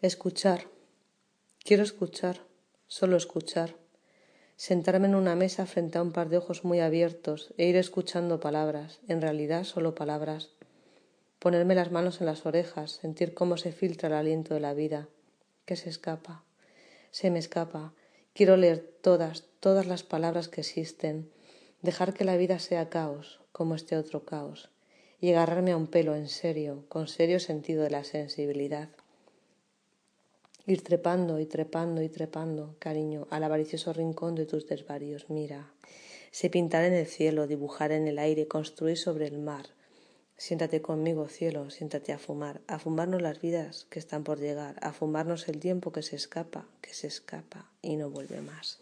Escuchar. Quiero escuchar, solo escuchar. Sentarme en una mesa frente a un par de ojos muy abiertos e ir escuchando palabras, en realidad solo palabras. Ponerme las manos en las orejas, sentir cómo se filtra el aliento de la vida, que se escapa, se me escapa. Quiero leer todas, todas las palabras que existen, dejar que la vida sea caos, como este otro caos, y agarrarme a un pelo en serio, con serio sentido de la sensibilidad. Ir trepando y trepando y trepando, cariño, al avaricioso rincón de tus desvaríos. Mira, se pintar en el cielo, dibujar en el aire, construir sobre el mar, Siéntate conmigo, cielo, siéntate a fumar, a fumarnos las vidas que están por llegar, a fumarnos el tiempo que se escapa, que se escapa y no vuelve más.